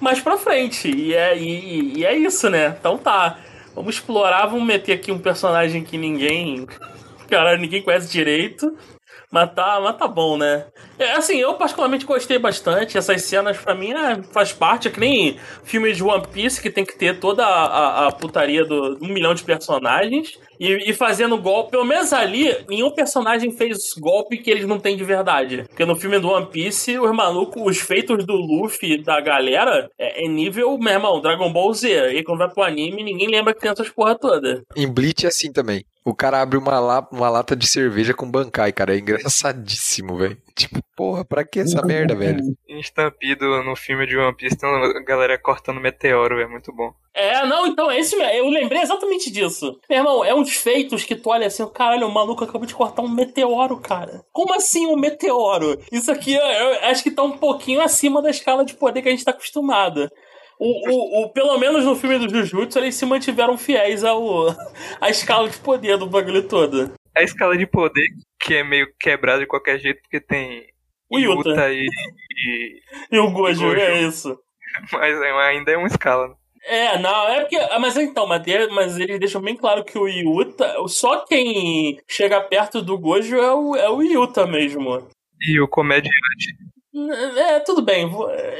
mais pra frente. E é, e, e é isso, né? Então tá. Vamos explorar, vamos meter aqui um personagem que ninguém. Cara, ninguém conhece direito. Mas tá, mas tá bom, né? É, assim, eu particularmente gostei bastante. Essas cenas, pra mim, é, faz parte. É que nem filme de One Piece, que tem que ter toda a, a, a putaria do um milhão de personagens. E, e, fazendo golpe, pelo menos ali, nenhum personagem fez golpe que eles não têm de verdade. Porque no filme do One Piece, os malucos, os feitos do Luffy, da galera, é, é nível, meu irmão, Dragon Ball Z. E quando vai pro anime, ninguém lembra que tem essas porra toda. Em Bleach é assim também. O cara abre uma, la uma lata de cerveja com bancai, cara. É engraçadíssimo, velho. Tipo, porra, pra que essa merda, velho? Estampido no filme de One Piece tem uma galera cortando meteoro, é muito bom. É, não, então é esse Eu lembrei exatamente disso. Meu irmão, é uns feitos que tu olha assim, caralho, o maluco acabou de cortar um meteoro, cara. Como assim um meteoro? Isso aqui eu, eu acho que tá um pouquinho acima da escala de poder que a gente tá acostumado. O, o, o, pelo menos no filme do Jujutsu, eles se mantiveram fiéis ao, à escala de poder do bagulho todo. A escala de poder que é meio quebrada de qualquer jeito, porque tem o Yuta, Yuta e, e, e, o Gojo, Gojo, é isso. Mas é, ainda é uma escala. Né? É, não, é porque. Ah, mas então, mas, mas eles deixam bem claro que o Yuta. Só quem chega perto do Gojo é o, é o Yuta mesmo. E o comediante. É, tudo bem,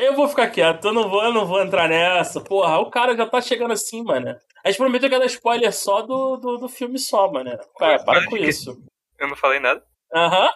eu vou ficar quieto, eu não vou, eu não vou entrar nessa. Porra, o cara já tá chegando assim, mano. A gente prometeu que dar spoiler só do, do, do filme só, mano. Cara, para com isso. Eu não falei nada. Aham.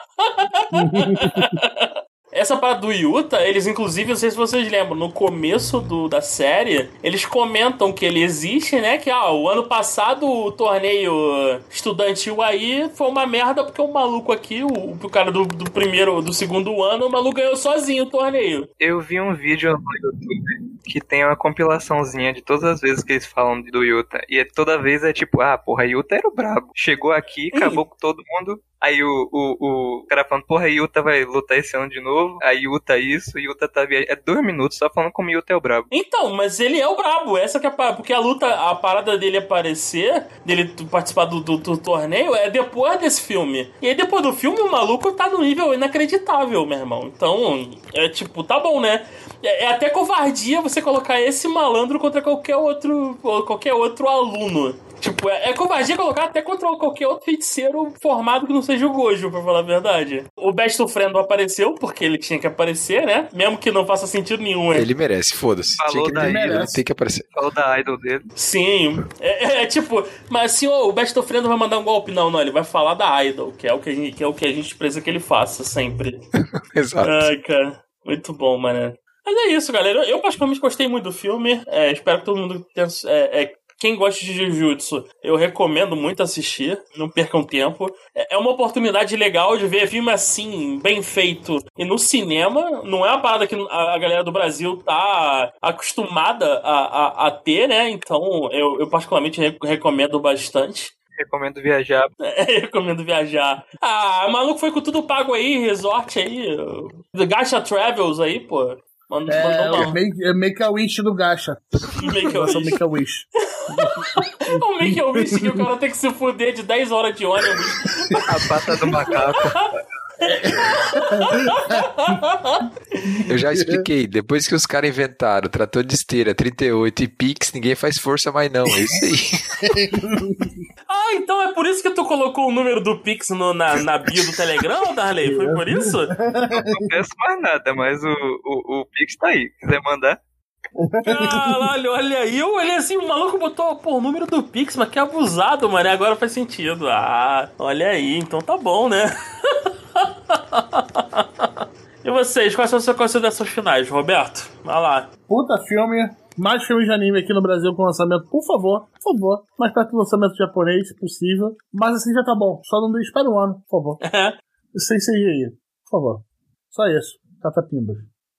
Essa parada do Yuta, eles inclusive, não sei se vocês lembram, no começo do, da série, eles comentam que ele existe, né? Que ah, o ano passado o torneio estudantil aí foi uma merda porque o maluco aqui, o, o cara do, do primeiro, do segundo ano, o maluco ganhou sozinho o torneio. Eu vi um vídeo no YouTube que tem uma compilaçãozinha de todas as vezes que eles falam do Yuta. E é, toda vez é tipo, ah, porra, Yuta era o brabo. Chegou aqui, acabou com todo mundo, Aí o, o, o cara falando, porra, Yuta vai lutar esse ano de novo. A Yuta isso, Yuta tá viajando. É dois minutos só falando como Yuta é o brabo. Então, mas ele é o brabo. Essa que é a parada. Porque a luta, a parada dele aparecer, dele participar do, do, do, torneio, é depois desse filme. E aí depois do filme, o maluco tá no nível inacreditável, meu irmão. Então, é tipo, tá bom, né? É, é até covardia você colocar esse malandro contra qualquer outro, qualquer outro aluno. Tipo, é, é covardia colocar até contra qualquer outro feiticeiro formado que não seja o Gojo, pra falar a verdade. O Best Friend apareceu porque ele tinha que aparecer, né? Mesmo que não faça sentido nenhum. Ele merece, foda-se. Tinha que ter, ele tem que aparecer. Falou da idol dele. Sim. É, é, é tipo, mas assim, oh, o Best Friend vai mandar um golpe. Não, não, ele vai falar da idol, que é o que a gente, que é o que a gente precisa que ele faça sempre. Exato. Ai, cara. Muito bom, mano. Mas é isso, galera. Eu, particularmente gostei muito do filme. É, espero que todo mundo tenha, é, é, quem gosta de Jujutsu, eu recomendo muito assistir. Não percam tempo. É, é uma oportunidade legal de ver filme assim, bem feito. E no cinema, não é uma parada que a galera do Brasil tá acostumada a, a, a ter, né? Então, eu, eu particularmente recomendo bastante. Recomendo viajar. É, recomendo viajar. Ah, maluco foi com tudo pago aí, resort aí. Gacha Travels aí, pô. Mano, é, é, make, é Make a Wish do Gacha. Make a Wish. Make a Wish. o Make a Wish que o cara tem que se fuder de 10 horas de ônibus. a pata do macaco. Eu já expliquei. Depois que os caras inventaram trator de esteira, 38 e Pix, ninguém faz força mais não. É isso aí. Ah, então é por isso que tu colocou o número do Pix no, na, na bio do Telegram, Darley? Foi por isso? Não peço mais nada, mas o, o, o Pix tá aí. Quiser mandar. Caralho, olha aí. Eu olhei assim, o maluco botou pô, o número do Pix, mas que abusado, mano. Agora faz sentido. Ah, olha aí, então tá bom, né? e vocês, quais são as suas considerações finais, Roberto? Vai lá. Puta filme. Mais filmes de anime aqui no Brasil com lançamento, por favor, por favor. Mais perto do lançamento japonês, se possível. Mas assim já tá bom. Só não espera um ano, por favor. É. Sem CGI, por favor. Só isso. Catapimbas.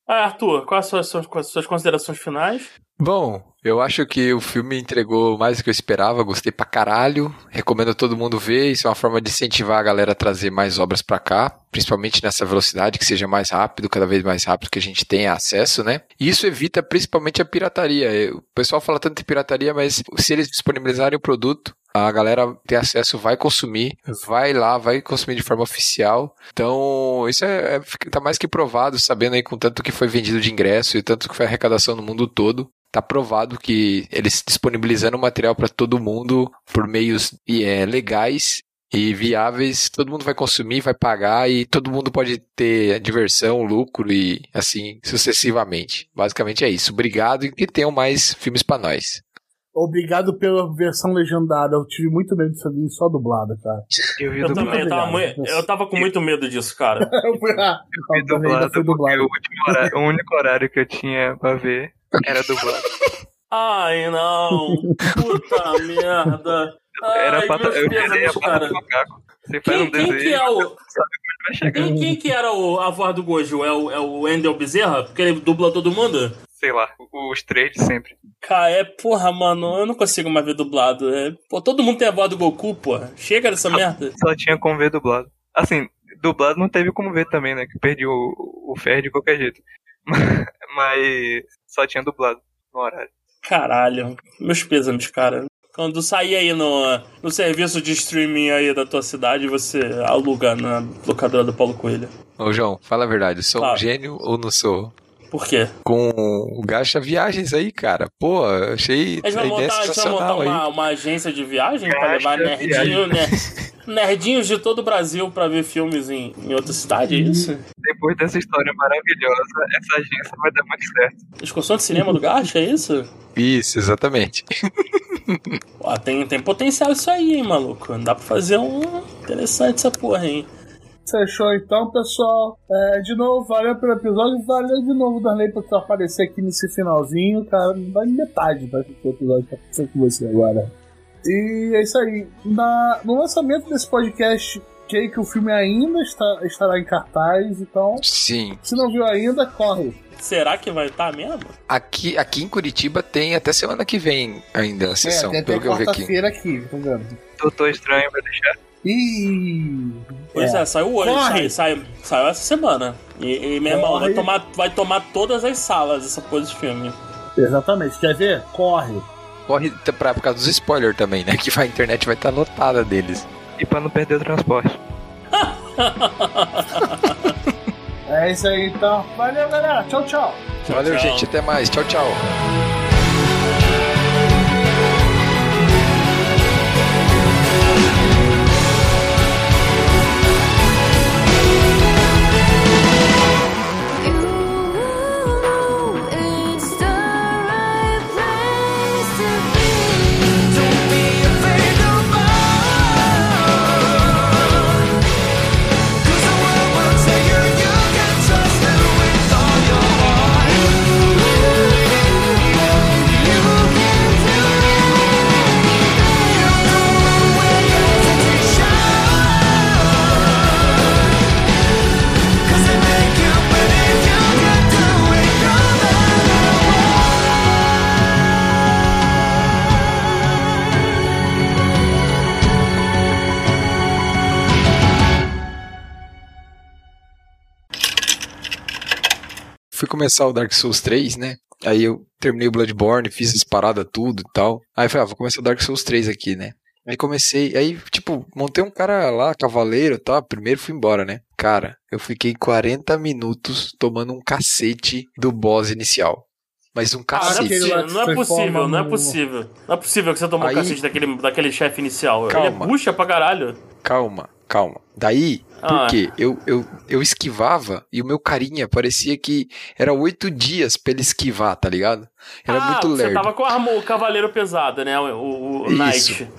Ah, Arthur, quais são as suas, as suas considerações finais? Bom, eu acho que o filme entregou mais do que eu esperava, gostei pra caralho. Recomendo todo mundo ver, isso é uma forma de incentivar a galera a trazer mais obras pra cá, principalmente nessa velocidade, que seja mais rápido, cada vez mais rápido que a gente tenha acesso, né? E isso evita principalmente a pirataria. O pessoal fala tanto de pirataria, mas se eles disponibilizarem o produto, a galera ter acesso vai consumir, vai lá, vai consumir de forma oficial. Então, isso é, é tá mais que provado, sabendo aí com tanto que foi vendido de ingresso e tanto que foi arrecadação no mundo todo. Tá provado que eles disponibilizando material para todo mundo por meios é, legais e viáveis, todo mundo vai consumir, vai pagar e todo mundo pode ter diversão, lucro e assim sucessivamente. Basicamente é isso. Obrigado e que tenham mais filmes para nós. Obrigado pela versão legendada. Eu tive muito medo de vir só dublada, cara. Eu, vi eu também, eu tava, muito, eu tava, com muito medo disso, cara. eu fui, ah, eu vi dublado, dublado. O, horário, o, único horário que eu tinha pra ver era dublado. Ai, não. Puta merda. Ai, era pra, eu queria cara. Você faz quem, um desenho, quem que é o... Quem, quem, que era o, a voz do Gojo? É o, é o Endel Bezerra? Porque ele dubla todo mundo? sei lá, os três de sempre. Cara, é, porra, mano, eu não consigo mais ver dublado. É, pô, todo mundo tem a voz do Goku, porra. Chega dessa merda. Só tinha como ver dublado. Assim, dublado não teve como ver também, né? Que perdi o, o Fer de qualquer jeito. Mas só tinha dublado no horário. Caralho, meus pêsames, cara. Quando sair aí no, no serviço de streaming aí da tua cidade, você aluga na locadora do Paulo Coelho. Ô, João, fala a verdade, sou claro. um gênio ou não sou? Por quê? Com o Gacha Viagens aí, cara. Pô, achei a, gente vai montar, a gente vai montar uma, uma, agência de viagem para levar nerdinho, né? nerdinhos de todo o Brasil para ver filmes em, em outra cidade, é isso? Depois dessa história maravilhosa, essa agência vai dar muito certo. Excursão de cinema do Gacha, é isso? Isso, exatamente. Pô, tem, tem potencial isso aí, hein, maluco. Dá pra fazer um interessante essa porra, hein? Fechou então, pessoal. É, de novo, valeu pelo episódio. Valeu de novo, Darley, por aparecer aqui nesse finalzinho, cara. Vai metade para o episódio que aconteceu com você agora. E é isso aí. Na, no lançamento desse podcast, que, que o filme ainda está, estará em cartaz, então. Sim. Se não viu ainda, corre. Será que vai estar mesmo? Aqui, aqui em Curitiba tem até semana que vem ainda a sessão, é, tem pelo que eu vi aqui. aqui, tá vendo? Doutor Estranho vai deixar. Ih! Pois é, é saiu hoje, sai, sai, saiu essa semana. E, e meu irmão vai tomar, vai tomar todas as salas essa coisa de filme. Exatamente, quer ver? Corre! Corre pra, por causa dos spoilers também, né? Que a internet vai estar tá lotada deles. E pra não perder o transporte. é isso aí então. Valeu, galera. Tchau, tchau. Valeu, tchau. gente. Até mais. Tchau, tchau. Começar o Dark Souls 3, né? Aí eu terminei o Bloodborne, fiz as paradas tudo e tal. Aí eu falei, ah, vou começar o Dark Souls 3 aqui, né? Aí comecei, aí, tipo, montei um cara lá, cavaleiro e tal. Primeiro fui embora, né? Cara, eu fiquei 40 minutos tomando um cacete do boss inicial. Mas um cacete. Ah, não é possível, não é possível. Não é possível que você tomou aí... um cacete daquele, daquele chefe inicial. Calma. Ele é puxa pra caralho. Calma, calma. Daí, ah. porque eu, eu, eu esquivava e o meu carinha parecia que era oito dias pra ele esquivar, tá ligado? Era ah, muito lerdo. Você tava com a o cavaleiro pesado, né? O, o, o Knight.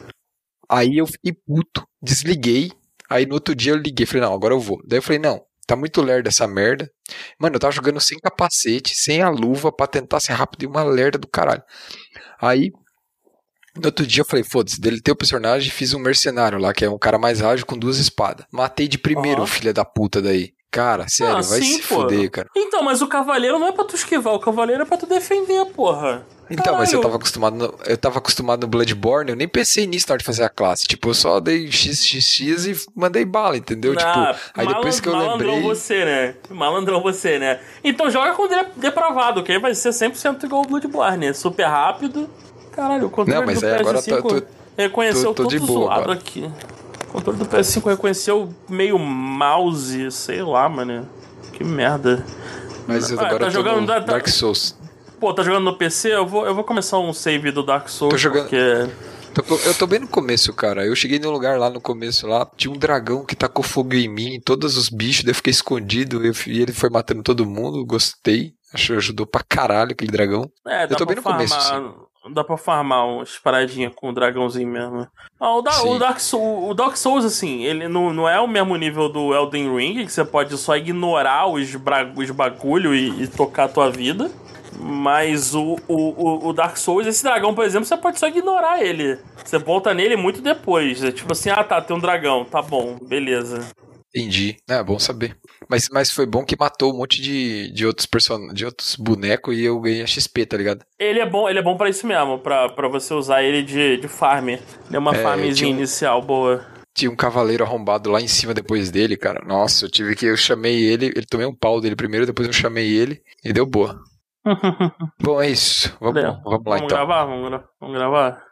Aí eu fiquei puto, desliguei. Aí no outro dia eu liguei, falei, não, agora eu vou. Daí eu falei, não, tá muito lerdo essa merda. Mano, eu tava jogando sem capacete, sem a luva, pra tentar ser rápido e uma lerda do caralho. Aí no outro dia eu falei, foda-se, deletei o personagem e fiz um mercenário lá, que é um cara mais ágil com duas espadas. Matei de primeiro o filho da puta daí. Cara, sério, Ah, vai sim, se fuder, cara. Então, mas o cavaleiro não é pra tu esquivar, o cavaleiro é pra tu defender, porra. Então, mas eu Caralho. tava acostumado no, eu tava acostumado no Bloodborne, eu nem pensei nisso na hora de fazer a classe. Tipo, eu só dei XXX e mandei bala, entendeu? Ah, tipo, aí depois que eu malandrão lembrei. você, né? Malandrão você, né? Então joga com de- depravado, que aí vai ser 100% igual o Bloodborne. né? Super rápido. Caralho, o controle Não, mas do agora PS5 eu tô- tô- reconheceu tô- tô tudo boa zoado agora. aqui. O controle do PS5 reconheceu meio mouse, sei lá, mano. Que merda. Mas eu Ah, agora tá eu tô jogando no da- da- Dark Souls. Pô, tá jogando no PC? Eu vou, eu vou começar um save do Dark Souls. Tô jogando- Porque... Eu tô bem no começo, cara. Eu cheguei num lugar lá no começo lá, tinha um dragão que tacou fogo em mim, todos os bichos, daí eu fiquei escondido eu, e ele foi matando todo mundo, gostei. Acho que ajudou pra caralho aquele dragão. É, dá tô bem no começo, farmar. Dá pra farmar umas paradinhas com o dragãozinho mesmo. Ah, o, da- Sim. o Dark Souls, o Dark Souls, assim, ele não, não é o mesmo nível do Elden Ring, que você pode só ignorar os, bra- os bagulho e, e tocar a tua vida. Mas o, o, o- o Dark Souls, esse dragão, por exemplo, você pode só ignorar ele. Você volta nele muito depois. É tipo assim, ah tá, tem um dragão, tá bom, beleza. Entendi. É bom saber. Mas, mas foi bom que matou um monte de, de outros person... de outros bonecos e eu ganhei a XP, tá ligado? Ele é bom, ele é bom pra isso mesmo, pra, pra você usar ele de, de farm. Ele é uma É, farmzinha um- inicial boa. Tinha um cavaleiro arrombado lá em cima depois dele, cara. Nossa, eu tive que. Eu chamei ele, ele tomei um pau dele primeiro, depois eu chamei ele e deu boa. Bom, é isso. Vamos, vamos lá vamos então. gravar? Vamos, gra- vamos gravar?